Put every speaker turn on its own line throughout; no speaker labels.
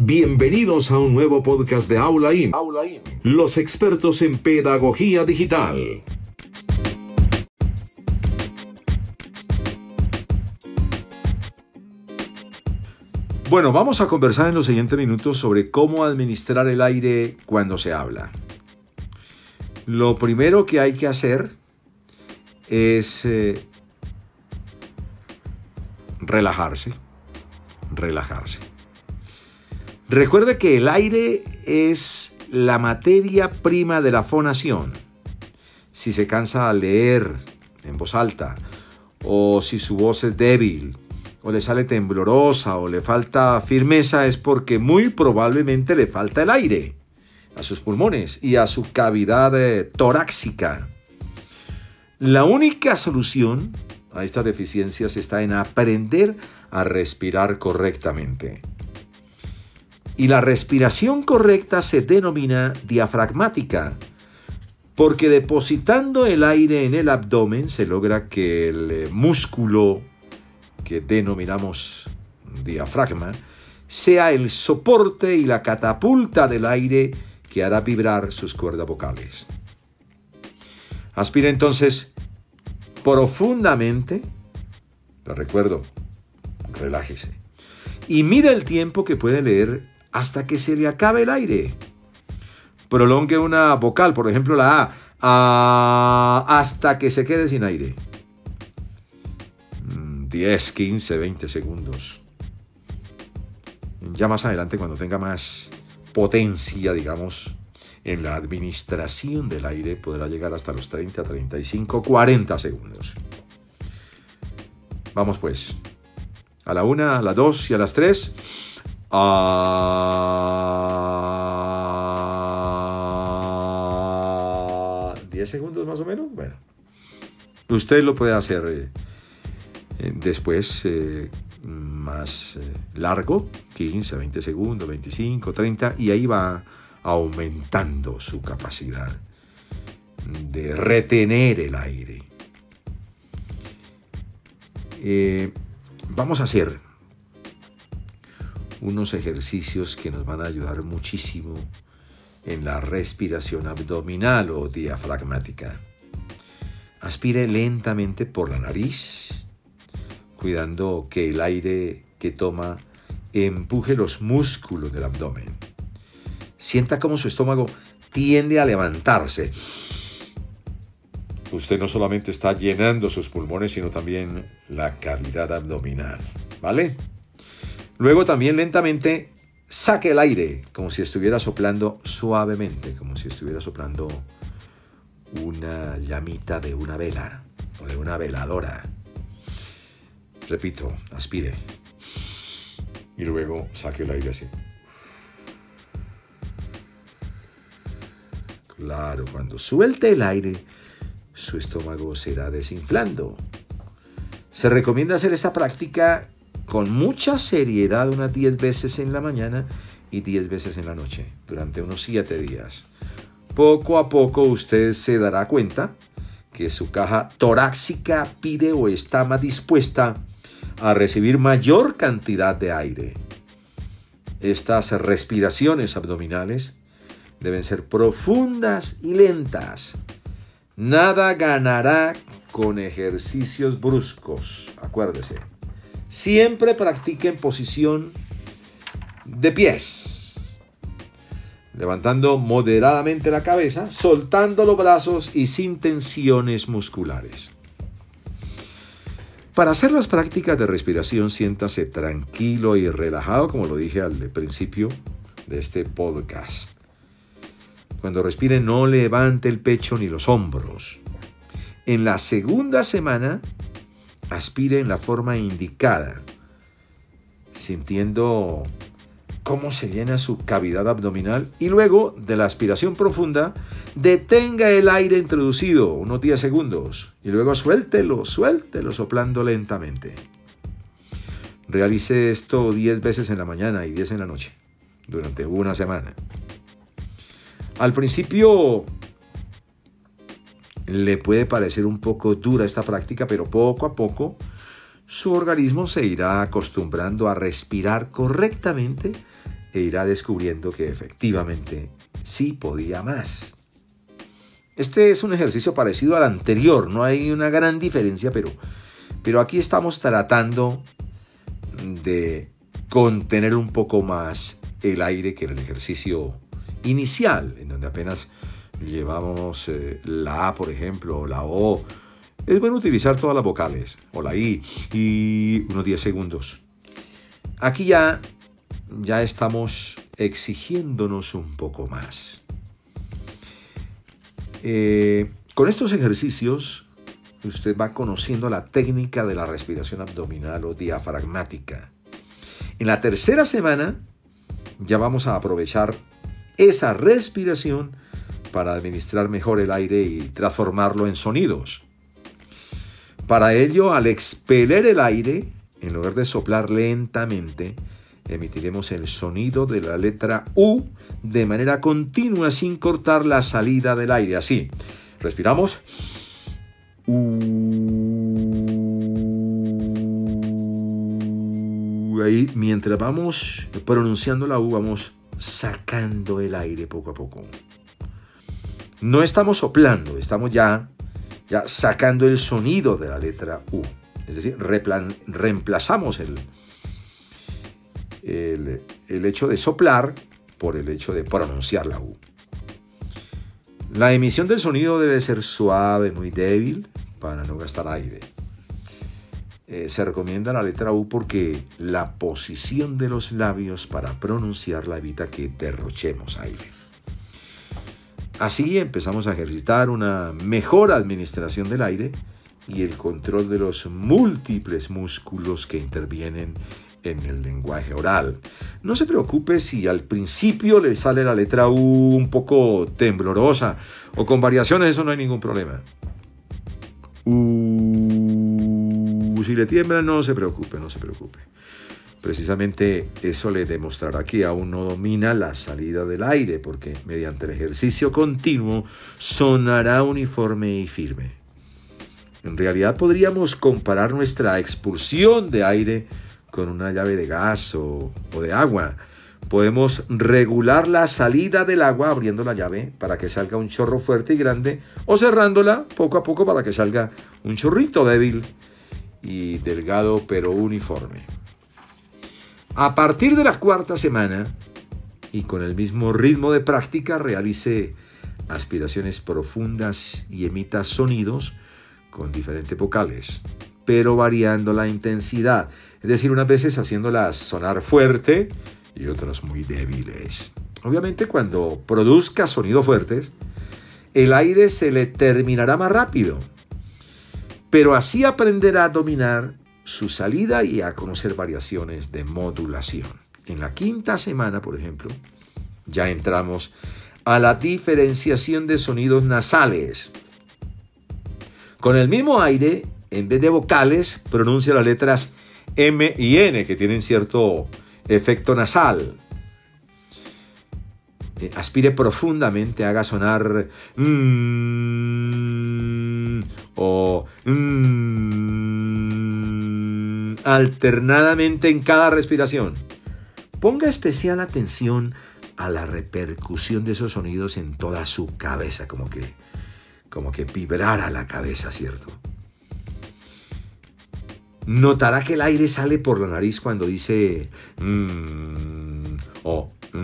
Bienvenidos a un nuevo podcast de Aula IM, los expertos en pedagogía digital.
Bueno, vamos a conversar en los siguientes minutos sobre cómo administrar el aire cuando se habla. Lo primero que hay que hacer es eh, relajarse, relajarse. Recuerde que el aire es la materia prima de la fonación. Si se cansa al leer en voz alta, o si su voz es débil, o le sale temblorosa, o le falta firmeza, es porque muy probablemente le falta el aire a sus pulmones y a su cavidad eh, torácica. La única solución a estas deficiencias está en aprender a respirar correctamente. Y la respiración correcta se denomina diafragmática, porque depositando el aire en el abdomen se logra que el eh, músculo que denominamos diafragma sea el soporte y la catapulta del aire que hará vibrar sus cuerdas vocales. Aspira entonces profundamente, lo recuerdo, relájese, y mide el tiempo que puede leer hasta que se le acabe el aire. Prolongue una vocal, por ejemplo la A, hasta que se quede sin aire. 10, 15, 20 segundos. Ya más adelante, cuando tenga más potencia, digamos, en la administración del aire, podrá llegar hasta los 30, 35, 40 segundos. Vamos pues. A la una, a las dos y a las tres a 10 segundos más o menos. Bueno, usted lo puede hacer eh, eh, después eh, más largo, 15, 20 segundos, 25, 30, y ahí va aumentando su capacidad de retener el aire. vamos a hacer unos ejercicios que nos van a ayudar muchísimo en la respiración abdominal o diafragmática. Aspire lentamente por la nariz, cuidando que el aire que toma empuje los músculos del abdomen. Sienta como su estómago tiende a levantarse. Usted no solamente está llenando sus pulmones, sino también la cavidad abdominal. ¿Vale? Luego también lentamente saque el aire, como si estuviera soplando suavemente, como si estuviera soplando una llamita de una vela o de una veladora. Repito, aspire. Y luego saque el aire así. Claro, cuando suelte el aire, su estómago se irá desinflando. Se recomienda hacer esta práctica con mucha seriedad unas 10 veces en la mañana y 10 veces en la noche, durante unos 7 días. Poco a poco usted se dará cuenta que su caja torácica pide o está más dispuesta a recibir mayor cantidad de aire. Estas respiraciones abdominales deben ser profundas y lentas. Nada ganará con ejercicios bruscos, acuérdese. Siempre practique en posición de pies, levantando moderadamente la cabeza, soltando los brazos y sin tensiones musculares. Para hacer las prácticas de respiración, siéntase tranquilo y relajado, como lo dije al principio de este podcast. Cuando respire, no levante el pecho ni los hombros. En la segunda semana, aspire en la forma indicada, sintiendo cómo se llena su cavidad abdominal y luego de la aspiración profunda, detenga el aire introducido unos 10 segundos y luego suéltelo, suéltelo soplando lentamente. Realice esto 10 veces en la mañana y 10 en la noche durante una semana. Al principio le puede parecer un poco dura esta práctica, pero poco a poco su organismo se irá acostumbrando a respirar correctamente e irá descubriendo que efectivamente sí podía más. Este es un ejercicio parecido al anterior, no hay una gran diferencia, pero, pero aquí estamos tratando de contener un poco más el aire que en el ejercicio inicial, en donde apenas llevamos eh, la A, por ejemplo, o la O. Es bueno utilizar todas las vocales, o la I, y unos 10 segundos. Aquí ya, ya estamos exigiéndonos un poco más. Eh, con estos ejercicios, usted va conociendo la técnica de la respiración abdominal o diafragmática. En la tercera semana ya vamos a aprovechar esa respiración para administrar mejor el aire y transformarlo en sonidos. Para ello, al expeler el aire, en lugar de soplar lentamente, emitiremos el sonido de la letra U de manera continua sin cortar la salida del aire. Así, respiramos. Ahí, mientras vamos pronunciando la U, vamos sacando el aire poco a poco. No estamos soplando, estamos ya, ya sacando el sonido de la letra U. Es decir, reemplazamos el, el, hecho de soplar por el hecho de pronunciar la U. La emisión del sonido debe ser suave, muy débil, para no gastar aire. Eh, se recomienda la letra U porque la posición de los labios para pronunciarla evita que derrochemos aire. Así empezamos a ejercitar una mejor administración del aire y el control de los múltiples músculos que intervienen en el lenguaje oral. No se preocupe si al principio le sale la letra U un poco temblorosa o con variaciones, eso no hay ningún problema. Si le tiembla, no se preocupe, no se preocupe. Precisamente eso le demostrará que aún no domina la salida del aire, porque mediante el ejercicio continuo sonará uniforme y firme. En realidad podríamos comparar nuestra expulsión de aire con una llave de gas o, o, de agua. Podemos regular la salida del agua abriendo la llave para que salga un chorro fuerte y grande o cerrándola poco a poco para que salga un chorrito débil y delgado pero uniforme. A partir de la cuarta semana y con el mismo ritmo de práctica realice aspiraciones profundas y emita sonidos con diferentes vocales, pero variando la intensidad, es decir, unas veces haciéndolas sonar fuerte y otras muy débiles. Obviamente cuando produzca sonidos fuertes, el aire se le terminará más rápido pero así aprenderá a dominar su salida y a conocer variaciones de modulación. En la quinta semana, por ejemplo, ya entramos a la diferenciación de sonidos nasales. Con el mismo aire, en vez de vocales, pronuncia las letras M y N, que tienen cierto efecto nasal. Eh, aspire profundamente, haga sonar mm, o mm, alternadamente en cada respiración. Ponga especial atención a la repercusión de esos sonidos en toda su cabeza, como que, como que vibrara la cabeza, ¿cierto? Notará que el aire sale por la nariz cuando dice mm, o y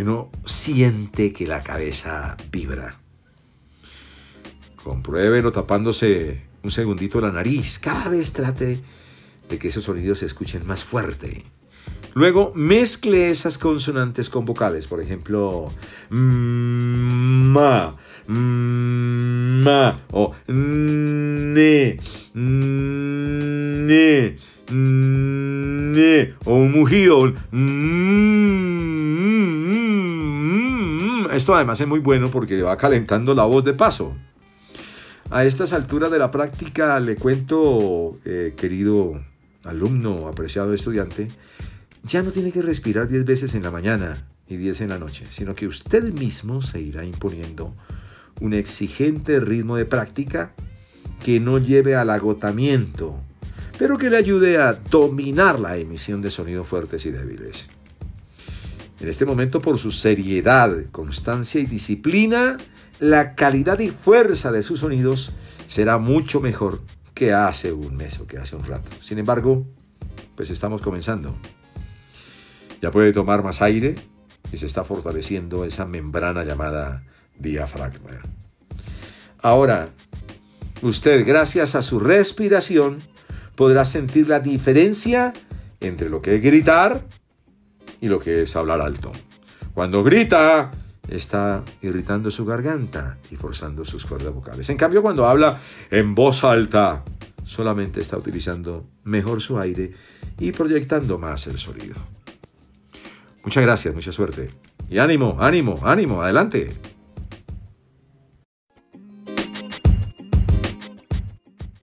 uno siente que la cabeza vibra. Compruébelo tapándose un segundito la nariz. Cada vez trate de que esos sonidos se escuchen más fuerte. Luego mezcle esas consonantes con vocales, por ejemplo, ma, ma o ne, ne, ne o un mugido. Esto además es muy bueno porque va calentando la voz de paso. A estas alturas de la práctica le cuento, eh, querido alumno, apreciado estudiante, ya no tiene que respirar 10 veces en la mañana y 10 en la noche, sino que usted mismo se irá imponiendo un exigente ritmo de práctica que no lleve al agotamiento, pero que le ayude a dominar la emisión de sonidos fuertes y débiles. En este momento, por su seriedad, constancia y disciplina, la calidad y fuerza de sus sonidos será mucho mejor que hace un mes o que hace un rato. Sin embargo, pues estamos comenzando. Ya puede tomar más aire y se está fortaleciendo esa membrana llamada diafragma. Ahora, usted gracias a su respiración podrá sentir la diferencia entre lo que es gritar y lo que es hablar alto. Cuando grita, está irritando su garganta y forzando sus cuerdas vocales. En cambio, cuando habla en voz alta, solamente está utilizando mejor su aire y proyectando más el sonido. Muchas gracias, mucha suerte. Y ánimo, ánimo, ánimo, adelante.